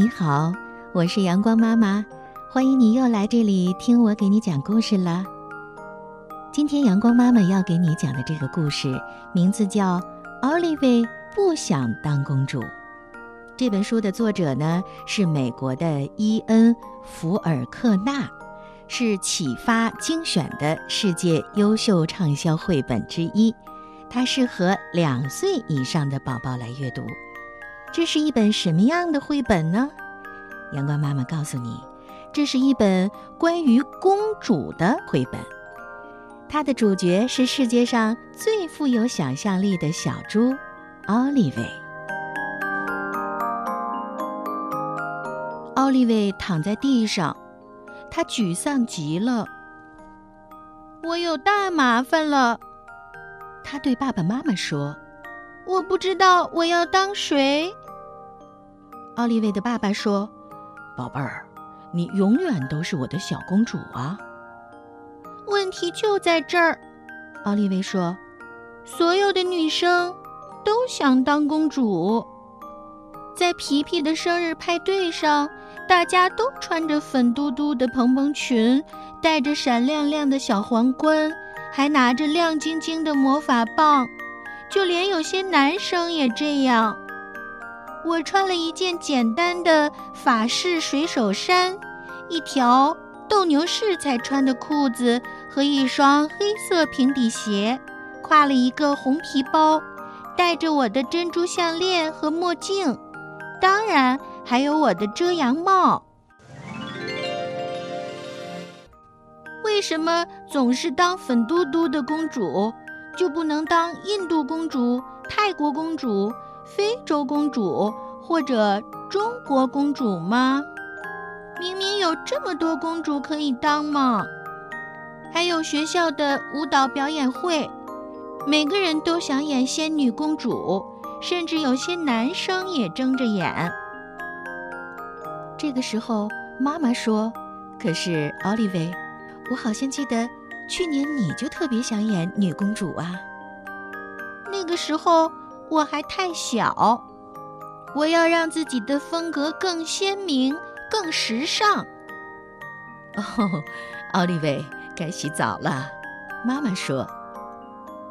你好，我是阳光妈妈，欢迎你又来这里听我给你讲故事了。今天阳光妈妈要给你讲的这个故事名字叫《奥利维不想当公主》。这本书的作者呢是美国的伊恩·福尔克纳，是启发精选的世界优秀畅销绘本之一。它适合两岁以上的宝宝来阅读。这是一本什么样的绘本呢？阳光妈妈告诉你，这是一本关于公主的绘本。它的主角是世界上最富有想象力的小猪奥利维。奥利维躺在地上，他沮丧极了。我有大麻烦了，他对爸爸妈妈说：“我不知道我要当谁。”奥利维的爸爸说：“宝贝儿，你永远都是我的小公主啊。”问题就在这儿，奥利维说：“所有的女生都想当公主。在皮皮的生日派对上，大家都穿着粉嘟嘟的蓬蓬裙，戴着闪亮亮的小皇冠，还拿着亮晶晶的魔法棒，就连有些男生也这样。”我穿了一件简单的法式水手衫，一条斗牛士才穿的裤子和一双黑色平底鞋，挎了一个红皮包，戴着我的珍珠项链和墨镜，当然还有我的遮阳帽。为什么总是当粉嘟嘟的公主，就不能当印度公主、泰国公主？非洲公主或者中国公主吗？明明有这么多公主可以当嘛！还有学校的舞蹈表演会，每个人都想演仙女公主，甚至有些男生也争着演。这个时候，妈妈说：“可是奥利维，我好像记得去年你就特别想演女公主啊。”那个时候。我还太小，我要让自己的风格更鲜明、更时尚。哦，奥利维，该洗澡了。妈妈说。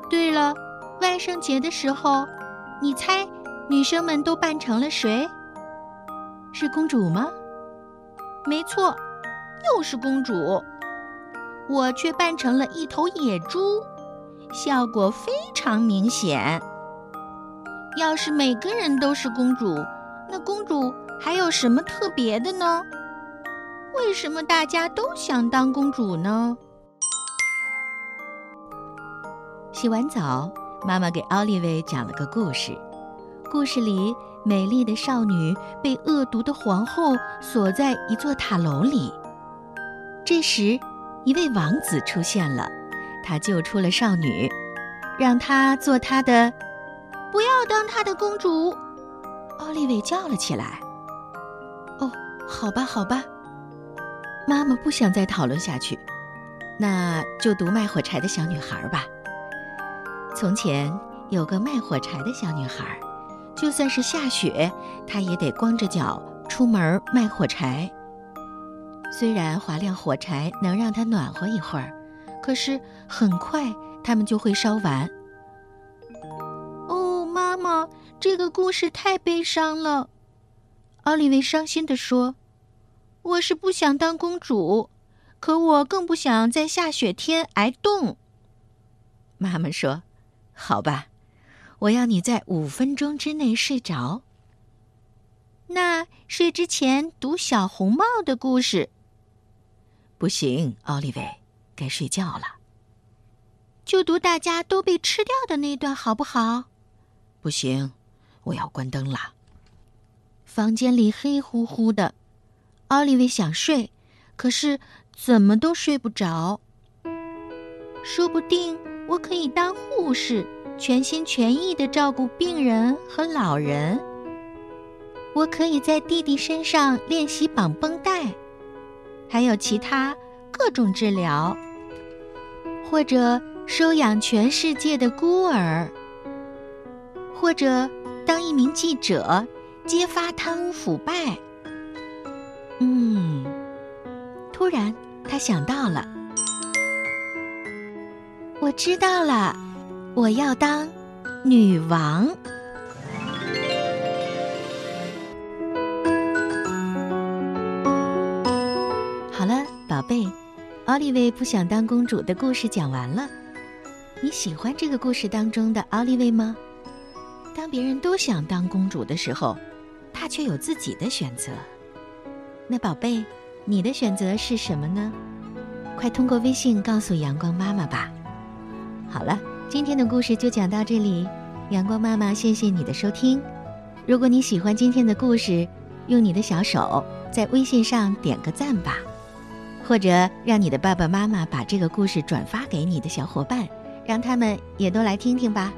对了，万圣节的时候，你猜女生们都扮成了谁？是公主吗？没错，又是公主。我却扮成了一头野猪，效果非常明显。要是每个人都是公主，那公主还有什么特别的呢？为什么大家都想当公主呢？洗完澡，妈妈给奥利维讲了个故事。故事里，美丽的少女被恶毒的皇后锁在一座塔楼里。这时，一位王子出现了，他救出了少女，让她做他的。不要当她的公主，奥利维叫了起来。哦，好吧，好吧。妈妈不想再讨论下去，那就读卖火柴的小女孩吧。从前有个卖火柴的小女孩，就算是下雪，她也得光着脚出门卖火柴。虽然划亮火柴能让它暖和一会儿，可是很快它们就会烧完。哦，妈妈，这个故事太悲伤了。奥利维伤心地说：“我是不想当公主，可我更不想在下雪天挨冻。”妈妈说：“好吧，我要你在五分钟之内睡着。那睡之前读小红帽的故事。”不行，奥利维，该睡觉了。就读大家都被吃掉的那段，好不好？不行，我要关灯了。房间里黑乎乎的，奥利维想睡，可是怎么都睡不着。说不定我可以当护士，全心全意的照顾病人和老人。我可以在弟弟身上练习绑绷带，还有其他各种治疗，或者收养全世界的孤儿。或者当一名记者，揭发贪污腐败，嗯，突然他想到了，我知道了，我要当女王。贝，奥利维不想当公主的故事讲完了。你喜欢这个故事当中的奥利维吗？当别人都想当公主的时候，她却有自己的选择。那宝贝，你的选择是什么呢？快通过微信告诉阳光妈妈吧。好了，今天的故事就讲到这里。阳光妈妈，谢谢你的收听。如果你喜欢今天的故事，用你的小手在微信上点个赞吧，或者让你的爸爸妈妈把这个故事转发给你的小伙伴，让他们也都来听听吧。